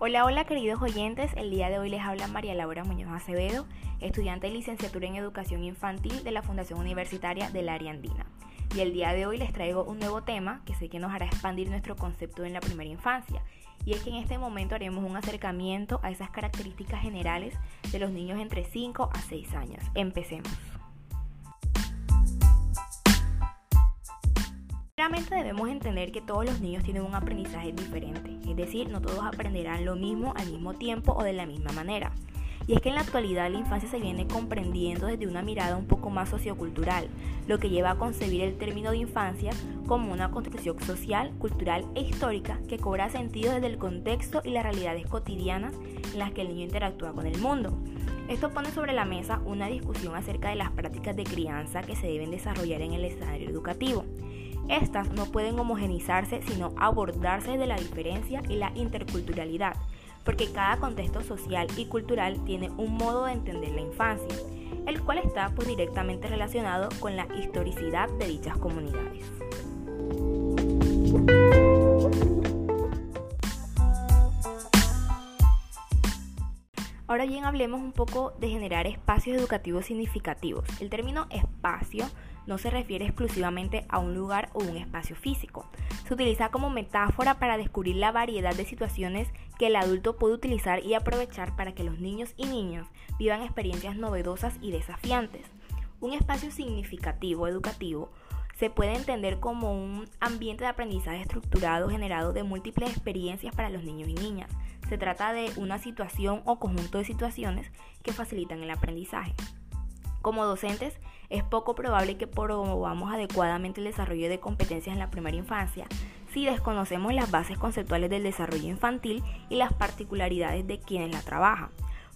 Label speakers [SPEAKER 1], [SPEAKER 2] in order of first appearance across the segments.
[SPEAKER 1] Hola, hola queridos oyentes, el día de hoy les habla María Laura Muñoz Acevedo, estudiante de licenciatura en Educación Infantil de la Fundación Universitaria del Área Andina. Y el día de hoy les traigo un nuevo tema que sé que nos hará expandir nuestro concepto en la primera infancia. Y es que en este momento haremos un acercamiento a esas características generales de los niños entre 5 a 6 años. Empecemos. Primeramente debemos entender que todos los niños tienen un aprendizaje diferente, es decir, no todos aprenderán lo mismo al mismo tiempo o de la misma manera. Y es que en la actualidad la infancia se viene comprendiendo desde una mirada un poco más sociocultural, lo que lleva a concebir el término de infancia como una construcción social, cultural e histórica que cobra sentido desde el contexto y las realidades cotidianas en las que el niño interactúa con el mundo. Esto pone sobre la mesa una discusión acerca de las prácticas de crianza que se deben desarrollar en el escenario educativo estas no pueden homogenizarse, sino abordarse de la diferencia y la interculturalidad, porque cada contexto social y cultural tiene un modo de entender la infancia, el cual está pues, directamente relacionado con la historicidad de dichas comunidades. Ahora bien, hablemos un poco de generar espacios educativos significativos. El término espacio no se refiere exclusivamente a un lugar o un espacio físico. Se utiliza como metáfora para descubrir la variedad de situaciones que el adulto puede utilizar y aprovechar para que los niños y niñas vivan experiencias novedosas y desafiantes. Un espacio significativo educativo se puede entender como un ambiente de aprendizaje estructurado generado de múltiples experiencias para los niños y niñas. Se trata de una situación o conjunto de situaciones que facilitan el aprendizaje. Como docentes, es poco probable que promovamos adecuadamente el desarrollo de competencias en la primera infancia si desconocemos las bases conceptuales del desarrollo infantil y las particularidades de quienes la trabajan.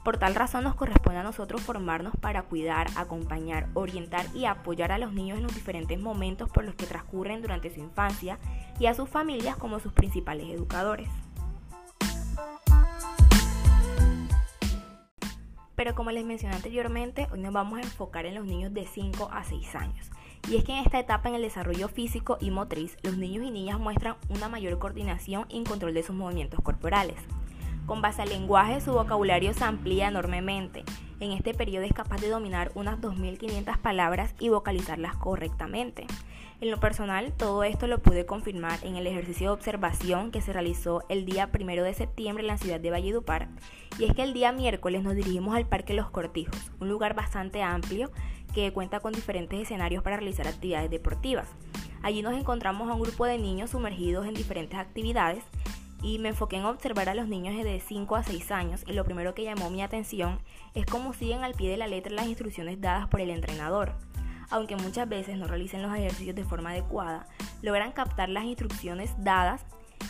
[SPEAKER 1] Por tal razón nos corresponde a nosotros formarnos para cuidar, acompañar, orientar y apoyar a los niños en los diferentes momentos por los que transcurren durante su infancia y a sus familias como sus principales educadores. Pero como les mencioné anteriormente, hoy nos vamos a enfocar en los niños de 5 a 6 años. Y es que en esta etapa en el desarrollo físico y motriz, los niños y niñas muestran una mayor coordinación y control de sus movimientos corporales. Con base al lenguaje, su vocabulario se amplía enormemente. En este periodo es capaz de dominar unas 2.500 palabras y vocalizarlas correctamente. En lo personal, todo esto lo pude confirmar en el ejercicio de observación que se realizó el día 1 de septiembre en la ciudad de Valledupar. Y es que el día miércoles nos dirigimos al Parque Los Cortijos, un lugar bastante amplio que cuenta con diferentes escenarios para realizar actividades deportivas. Allí nos encontramos a un grupo de niños sumergidos en diferentes actividades y me enfoqué en observar a los niños de 5 a 6 años y lo primero que llamó mi atención es cómo siguen al pie de la letra las instrucciones dadas por el entrenador aunque muchas veces no realicen los ejercicios de forma adecuada, logran captar las instrucciones dadas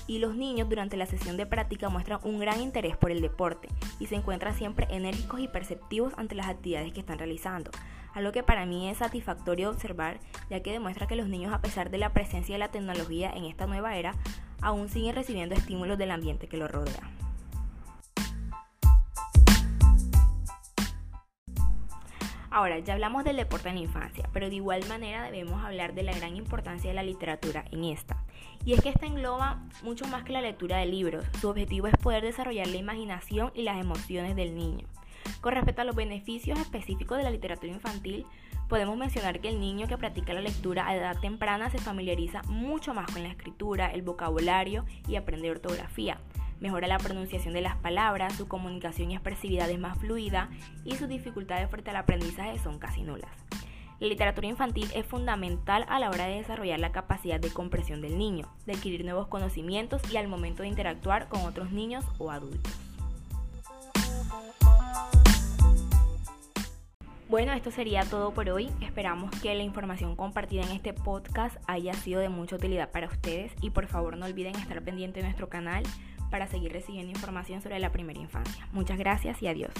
[SPEAKER 1] y los niños durante la sesión de práctica muestran un gran interés por el deporte y se encuentran siempre enérgicos y perceptivos ante las actividades que están realizando, algo que para mí es satisfactorio observar ya que demuestra que los niños a pesar de la presencia de la tecnología en esta nueva era, aún siguen recibiendo estímulos del ambiente que los rodea. Ahora, ya hablamos del deporte en la infancia, pero de igual manera debemos hablar de la gran importancia de la literatura en esta. Y es que esta engloba mucho más que la lectura de libros. Su objetivo es poder desarrollar la imaginación y las emociones del niño. Con respecto a los beneficios específicos de la literatura infantil, podemos mencionar que el niño que practica la lectura a edad temprana se familiariza mucho más con la escritura, el vocabulario y aprende ortografía mejora la pronunciación de las palabras, su comunicación y expresividad es más fluida y sus dificultades frente al aprendizaje son casi nulas. La literatura infantil es fundamental a la hora de desarrollar la capacidad de comprensión del niño, de adquirir nuevos conocimientos y al momento de interactuar con otros niños o adultos. Bueno, esto sería todo por hoy. Esperamos que la información compartida en este podcast haya sido de mucha utilidad para ustedes y por favor no olviden estar pendiente de nuestro canal para seguir recibiendo información sobre la primera infancia. Muchas gracias y adiós.